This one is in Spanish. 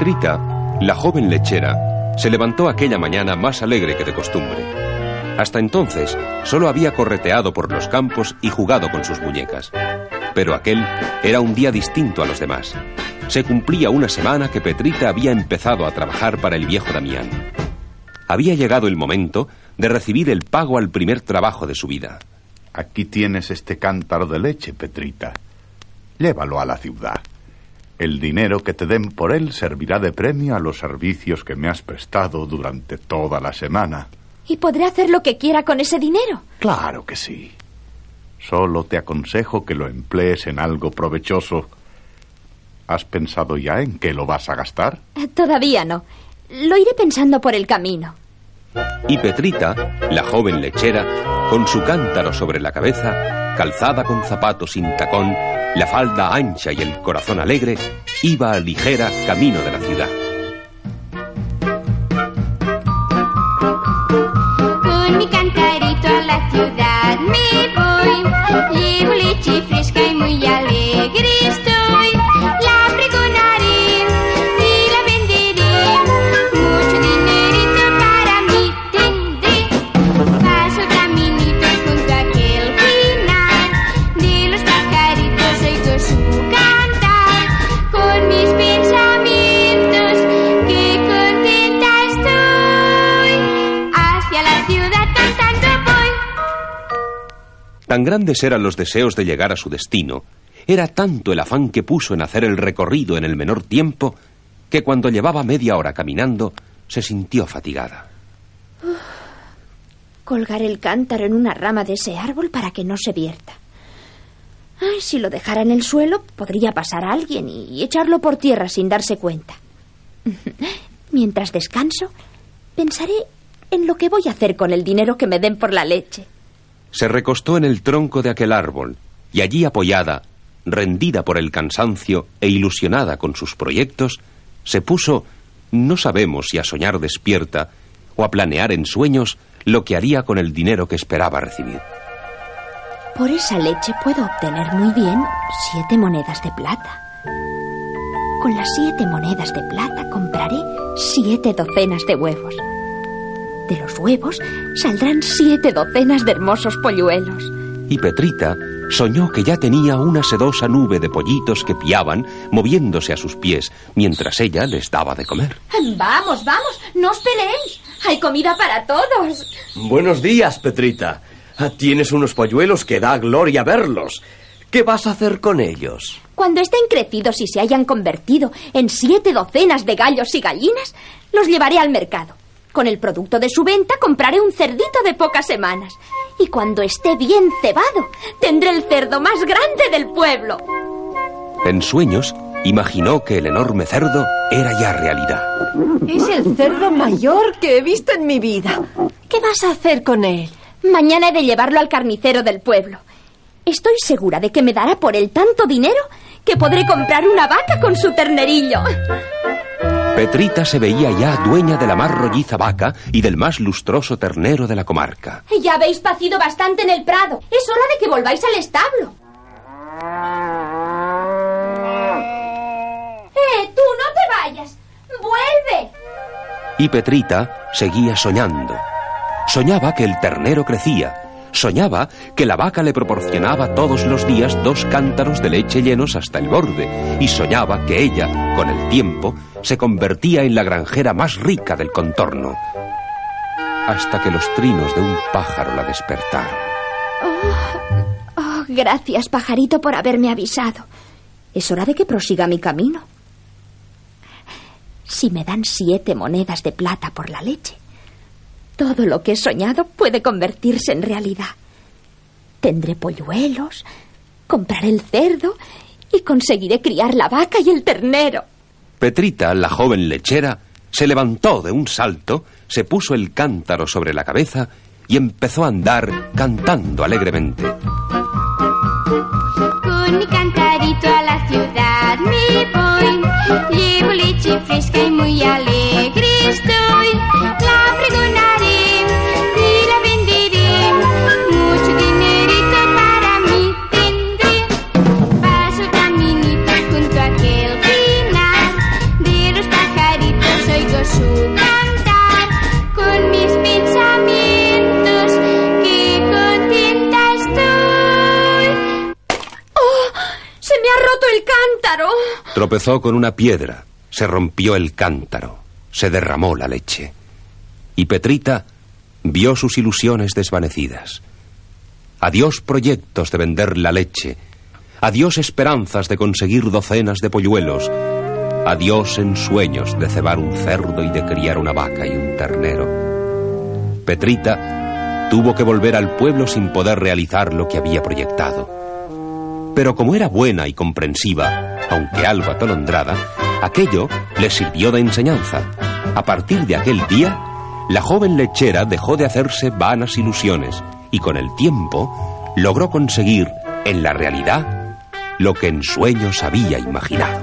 Petrita, la joven lechera, se levantó aquella mañana más alegre que de costumbre. Hasta entonces solo había correteado por los campos y jugado con sus muñecas. Pero aquel era un día distinto a los demás. Se cumplía una semana que Petrita había empezado a trabajar para el viejo Damián. Había llegado el momento de recibir el pago al primer trabajo de su vida. Aquí tienes este cántaro de leche, Petrita. Llévalo a la ciudad. El dinero que te den por él servirá de premio a los servicios que me has prestado durante toda la semana. ¿Y podré hacer lo que quiera con ese dinero? Claro que sí. Solo te aconsejo que lo emplees en algo provechoso. ¿Has pensado ya en qué lo vas a gastar? Todavía no. Lo iré pensando por el camino. Y Petrita, la joven lechera, con su cántaro sobre la cabeza, calzada con zapatos sin tacón, la falda ancha y el corazón alegre, iba a ligera camino de la ciudad. Tan grandes eran los deseos de llegar a su destino, era tanto el afán que puso en hacer el recorrido en el menor tiempo, que cuando llevaba media hora caminando, se sintió fatigada. Colgar el cántaro en una rama de ese árbol para que no se vierta. Ay, si lo dejara en el suelo, podría pasar a alguien y echarlo por tierra sin darse cuenta. Mientras descanso, pensaré en lo que voy a hacer con el dinero que me den por la leche. Se recostó en el tronco de aquel árbol y allí apoyada, rendida por el cansancio e ilusionada con sus proyectos, se puso, no sabemos si a soñar despierta o a planear en sueños lo que haría con el dinero que esperaba recibir. Por esa leche puedo obtener muy bien siete monedas de plata. Con las siete monedas de plata compraré siete docenas de huevos. De los huevos saldrán siete docenas de hermosos polluelos. Y Petrita soñó que ya tenía una sedosa nube de pollitos que piaban, moviéndose a sus pies, mientras ella les daba de comer. Vamos, vamos, no os peleéis. Hay comida para todos. Buenos días, Petrita. Tienes unos polluelos que da gloria verlos. ¿Qué vas a hacer con ellos? Cuando estén crecidos y se hayan convertido en siete docenas de gallos y gallinas, los llevaré al mercado. Con el producto de su venta compraré un cerdito de pocas semanas. Y cuando esté bien cebado, tendré el cerdo más grande del pueblo. En sueños, imaginó que el enorme cerdo era ya realidad. Es el cerdo mayor que he visto en mi vida. ¿Qué vas a hacer con él? Mañana he de llevarlo al carnicero del pueblo. Estoy segura de que me dará por él tanto dinero que podré comprar una vaca con su ternerillo. Petrita se veía ya dueña de la más rolliza vaca y del más lustroso ternero de la comarca. Ya habéis pacido bastante en el prado. Es hora de que volváis al establo. ¡Eh, tú no te vayas! ¡Vuelve! Y Petrita seguía soñando. Soñaba que el ternero crecía. Soñaba que la vaca le proporcionaba todos los días dos cántaros de leche llenos hasta el borde. Y soñaba que ella, con el tiempo, se convertía en la granjera más rica del contorno. Hasta que los trinos de un pájaro la despertaron. Oh, gracias, pajarito, por haberme avisado. Es hora de que prosiga mi camino. Si me dan siete monedas de plata por la leche, todo lo que he soñado puede convertirse en realidad. Tendré polluelos, compraré el cerdo y conseguiré criar la vaca y el ternero. Petrita, la joven lechera, se levantó de un salto, se puso el cántaro sobre la cabeza y empezó a andar cantando alegremente. Con mi cantarito Tropezó con una piedra, se rompió el cántaro, se derramó la leche. Y Petrita vio sus ilusiones desvanecidas. Adiós proyectos de vender la leche, adiós esperanzas de conseguir docenas de polluelos, Adiós ensueños de cebar un cerdo y de criar una vaca y un ternero. Petrita tuvo que volver al pueblo sin poder realizar lo que había proyectado. Pero como era buena y comprensiva, aunque algo atolondrada, aquello le sirvió de enseñanza. A partir de aquel día, la joven lechera dejó de hacerse vanas ilusiones y con el tiempo logró conseguir en la realidad lo que en sueños había imaginado.